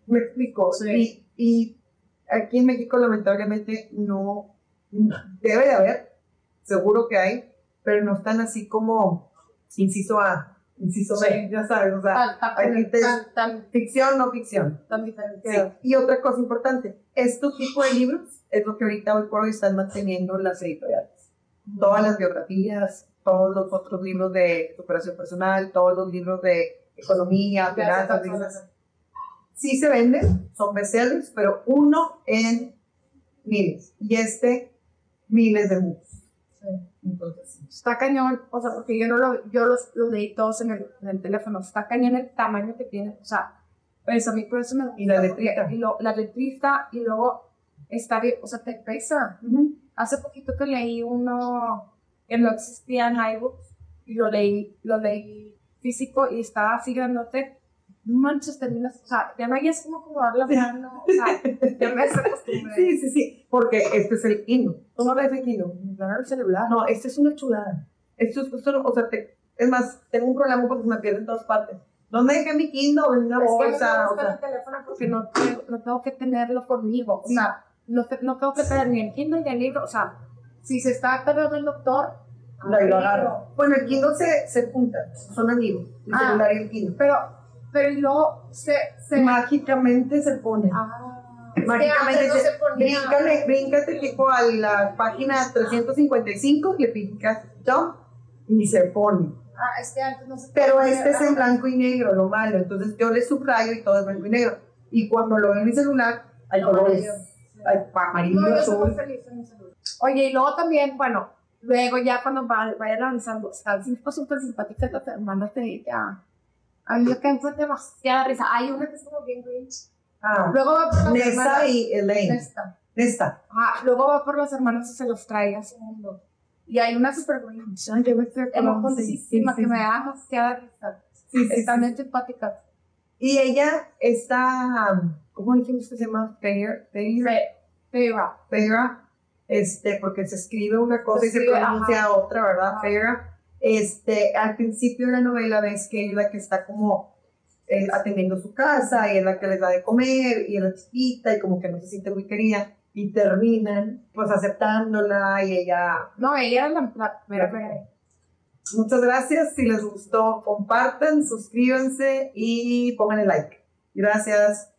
[SPEAKER 5] Me explico.
[SPEAKER 4] Sí.
[SPEAKER 5] Y, y aquí en México, lamentablemente, no no- debe de haber, seguro que hay, pero no están así como, inciso A, Inciso
[SPEAKER 4] Sí.
[SPEAKER 5] B, ya sabes, o sea,
[SPEAKER 4] Tan, tan,
[SPEAKER 5] te-
[SPEAKER 4] tan,
[SPEAKER 5] ficción, no ficción.
[SPEAKER 4] tan
[SPEAKER 5] Sí.
[SPEAKER 4] diferenciado.
[SPEAKER 5] Y otra cosa importante, estos tipos de libros es lo que ahorita hoy por hoy están manteniendo las editoriales. Todas las biografías, todos los otros libros de superación personal, todos los libros de economía, finanzas, sí se venden, son bestsellers, pero uno en miles. Y este, miles de muchos.
[SPEAKER 4] Sí.
[SPEAKER 5] Entonces.
[SPEAKER 4] Está cañón, o sea, porque yo no lo, yo los, los leí todos en el, en el teléfono, está cañón el tamaño que tiene, o sea, pues a mí por eso me
[SPEAKER 5] Y la letrita.
[SPEAKER 4] y lo, la letrita, y luego está bien, o sea, te pesa. Hace poquito que leí uno que no existía en iBooks, y lo leí, lo leí físico, y estaba así grandote, manches, terminas, o sea, ya no hay es como acomodar la mano, o sea, ya me.
[SPEAKER 5] Sí, sí, sí, porque este es el Kindle. ¿Tú no ves el Kindle?
[SPEAKER 4] No, el celular.
[SPEAKER 5] No, este es una chulada. Esto es, esto, o sea, te- es más, tengo un problema porque me pierde en todas partes. ¿Dónde dejé mi Kindle? En una
[SPEAKER 4] que no
[SPEAKER 5] bolsa, o sea,
[SPEAKER 4] el teléfono porque no, tengo- no tengo que tenerlo conmigo. O sea, no, no tengo que tener ni el Kindle ni el libro. O sea, si se está cargando el doctor,
[SPEAKER 5] lo agarro. Bueno, el Kindle se, se junta, son amigos, el
[SPEAKER 4] Ah.
[SPEAKER 5] celular y el Kindle.
[SPEAKER 4] Pero, pero y luego se. se
[SPEAKER 5] Mágicamente se pone.
[SPEAKER 4] ah,
[SPEAKER 5] Mágicamente
[SPEAKER 4] antes no
[SPEAKER 5] se,
[SPEAKER 4] ponía.
[SPEAKER 5] bríncale, bríncate tipo a la página 355, le picas jump y se pone.
[SPEAKER 4] Ah, es que antes no se
[SPEAKER 5] Pero este es en blanco y negro, lo malo. Entonces yo le subrayo y todo es blanco y negro. Y cuando lo veo en mi celular, hay colores. Hay amarillo,
[SPEAKER 4] No,
[SPEAKER 5] azul.
[SPEAKER 4] Oye, y luego también, bueno, luego ya cuando va- vayan avanzando, están súper simpáticas las hermanas de ya. A mí me fue demasiada risa. Hay una que es como bien grinch.
[SPEAKER 5] Ah,
[SPEAKER 4] Luego va por las
[SPEAKER 5] Nessa
[SPEAKER 4] hermanas.
[SPEAKER 5] y Elaine.
[SPEAKER 4] Nesta.
[SPEAKER 5] Nesta.
[SPEAKER 4] Ajá, luego va por las hermanas y se los trae a su mundo. Y hay una super grinch, enojoncísima que me da demasiada risa.
[SPEAKER 5] Sí, sí,
[SPEAKER 4] Están
[SPEAKER 5] sí. Y ella está, ¿cómo dijimos que se llama? Fair, Fair,
[SPEAKER 4] Fe- Fea.
[SPEAKER 5] Fera, este, porque se escribe una cosa
[SPEAKER 4] Se
[SPEAKER 5] y se pronuncia otra, ¿verdad?
[SPEAKER 4] Ajá.
[SPEAKER 5] Este, al principio de la novela ves que es la que está como eh, atendiendo su casa y es la que les da de comer y es la chiquita y como que no se siente muy querida y terminan pues aceptándola y ella
[SPEAKER 4] No, ella era la.
[SPEAKER 5] Muchas gracias. Si les gustó, compartan, suscríbanse y pongan el like. Gracias.